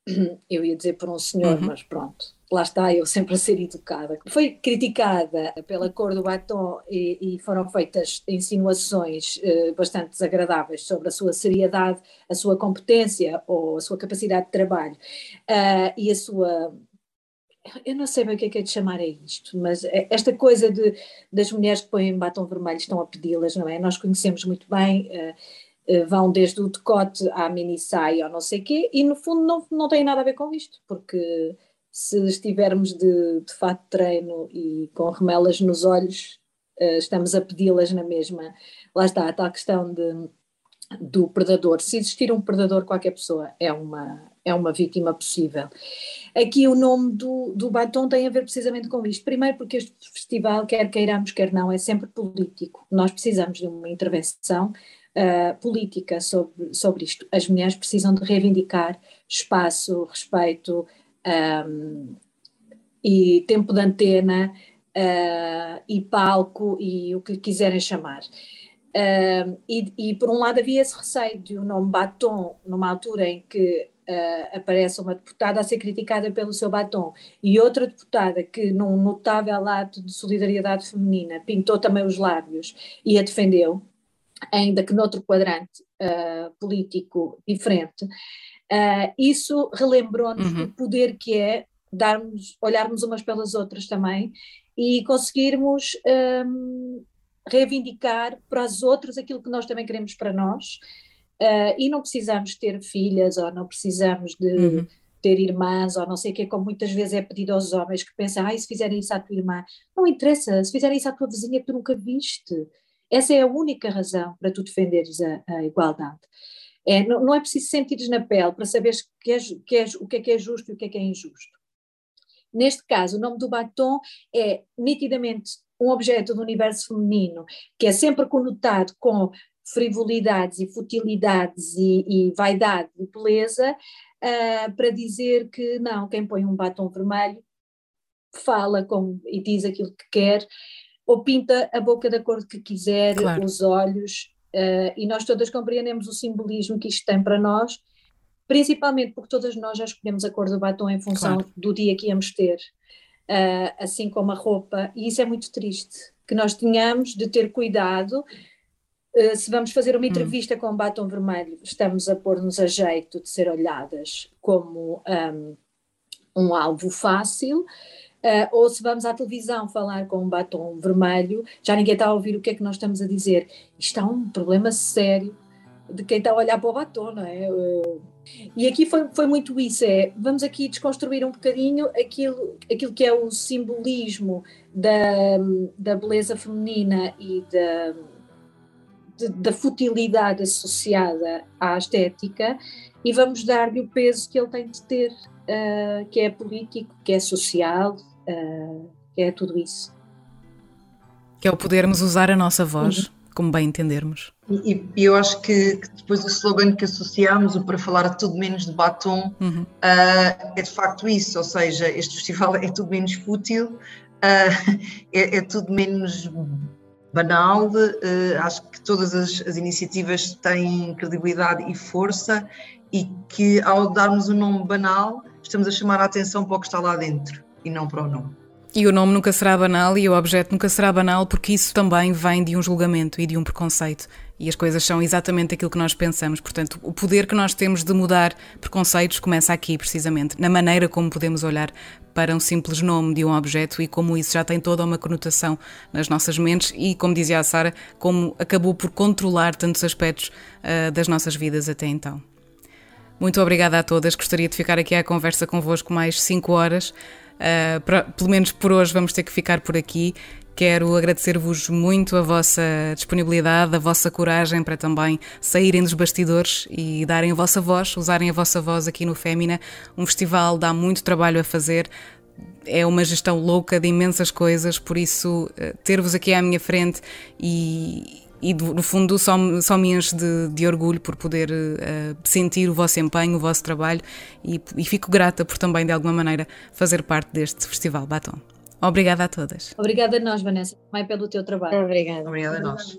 eu ia dizer por um senhor, uhum. mas pronto, lá está eu sempre a ser educada. Foi criticada pela cor do batom e, e foram feitas insinuações uh, bastante desagradáveis sobre a sua seriedade, a sua competência ou a sua capacidade de trabalho uh, e a sua eu não sei bem o que é que é de chamar a isto, mas é esta coisa de, das mulheres que põem batom vermelho estão a pedi-las, não é? Nós conhecemos muito bem, uh, uh, vão desde o decote à mini saia ou não sei o quê, e no fundo não, não tem nada a ver com isto, porque se estivermos de, de fato treino e com remelas nos olhos, uh, estamos a pedi-las na mesma. Lá está a tal questão de, do predador. Se existir um predador, qualquer pessoa é uma, é uma vítima possível. Aqui o nome do, do batom tem a ver precisamente com isto. Primeiro, porque este festival, quer queiramos, quer não, é sempre político. Nós precisamos de uma intervenção uh, política sobre, sobre isto. As mulheres precisam de reivindicar espaço, respeito um, e tempo de antena uh, e palco e o que quiserem chamar. Uh, e, e, por um lado havia esse receio de o um nome batom, numa altura em que uh, aparece uma deputada a ser criticada pelo seu batom e outra deputada que, num notável ato de solidariedade feminina, pintou também os lábios e a defendeu, ainda que noutro quadrante uh, político diferente, uh, isso relembrou-nos uhum. do poder que é darmos, olharmos umas pelas outras também e conseguirmos um, reivindicar para os outros aquilo que nós também queremos para nós Uh, e não precisamos ter filhas ou não precisamos de uhum. ter irmãs ou não sei o que, como muitas vezes é pedido aos homens que pensam, ah, se fizerem isso à tua irmã, não interessa, se fizerem isso à tua vizinha que tu nunca viste. Essa é a única razão para tu defenderes a, a igualdade. É, não, não, é preciso sentires na pele para saberes que és, que o que é que é justo e o que é que é injusto. Neste caso, o nome do batom é nitidamente um objeto do universo feminino que é sempre conotado com frivolidades e futilidades e, e vaidade e beleza uh, para dizer que não, quem põe um batom vermelho fala com, e diz aquilo que quer, ou pinta a boca da cor que quiser, claro. os olhos, uh, e nós todas compreendemos o simbolismo que isto tem para nós, principalmente porque todas nós já escolhemos a cor do batom em função claro. do dia que íamos ter, uh, assim como a roupa, e isso é muito triste, que nós tenhamos de ter cuidado se vamos fazer uma hum. entrevista hum. com batom vermelho, estamos a pôr-nos a jeito de ser olhadas como um, um alvo fácil. Uh, ou se vamos à televisão falar com um batom vermelho, já ninguém está a ouvir o que é que nós estamos a dizer. Isto é um problema sério de quem está a olhar para o batom, não é? Uh, e aqui foi, foi muito isso, é, vamos aqui desconstruir um bocadinho aquilo, aquilo que é o simbolismo da, da beleza feminina e da, de, da futilidade associada à estética e vamos dar-lhe o peso que ele tem de ter, uh, que é político, que é social, uh, que é tudo isso. Que é o podermos usar a nossa voz, uhum. como bem entendermos. E, e eu acho que, que, depois o slogan que associamos, o para falar tudo menos de batom, uhum. uh, é de facto isso, ou seja, este festival é tudo menos fútil, é, é tudo menos banal. Uh, acho que todas as, as, iniciativas têm credibilidade e força e que ao darmos o nome banal estamos a chamar a atenção para o que está lá dentro e não para o nome. E o nome nunca será banal e o objeto nunca será banal porque isso também vem de um julgamento e de um preconceito. E as coisas são exatamente aquilo que nós pensamos. Portanto, o poder que nós temos de mudar preconceitos começa aqui, precisamente, na maneira como podemos olhar para um simples nome de um objeto e como isso já tem toda uma conotação nas nossas mentes e, como dizia a Sara, como acabou por controlar tantos aspectos uh, das nossas vidas até então. Muito obrigada a todas. Gostaria de ficar aqui à conversa convosco mais 5 horas. Uh, pra, pelo menos por hoje vamos ter que ficar por aqui. Quero agradecer-vos muito a vossa disponibilidade, a vossa coragem para também saírem dos bastidores e darem a vossa voz, usarem a vossa voz aqui no Fémina. Um festival dá muito trabalho a fazer, é uma gestão louca de imensas coisas, por isso eh, ter-vos aqui à minha frente e, e no fundo só, só me enche de, de orgulho por poder uh, sentir o vosso empenho, o vosso trabalho e, e fico grata por também de alguma maneira fazer parte deste Festival Batom. Obrigada a todas. Obrigada a nós, Vanessa, também pelo teu trabalho. Obrigada. Obrigada a nós.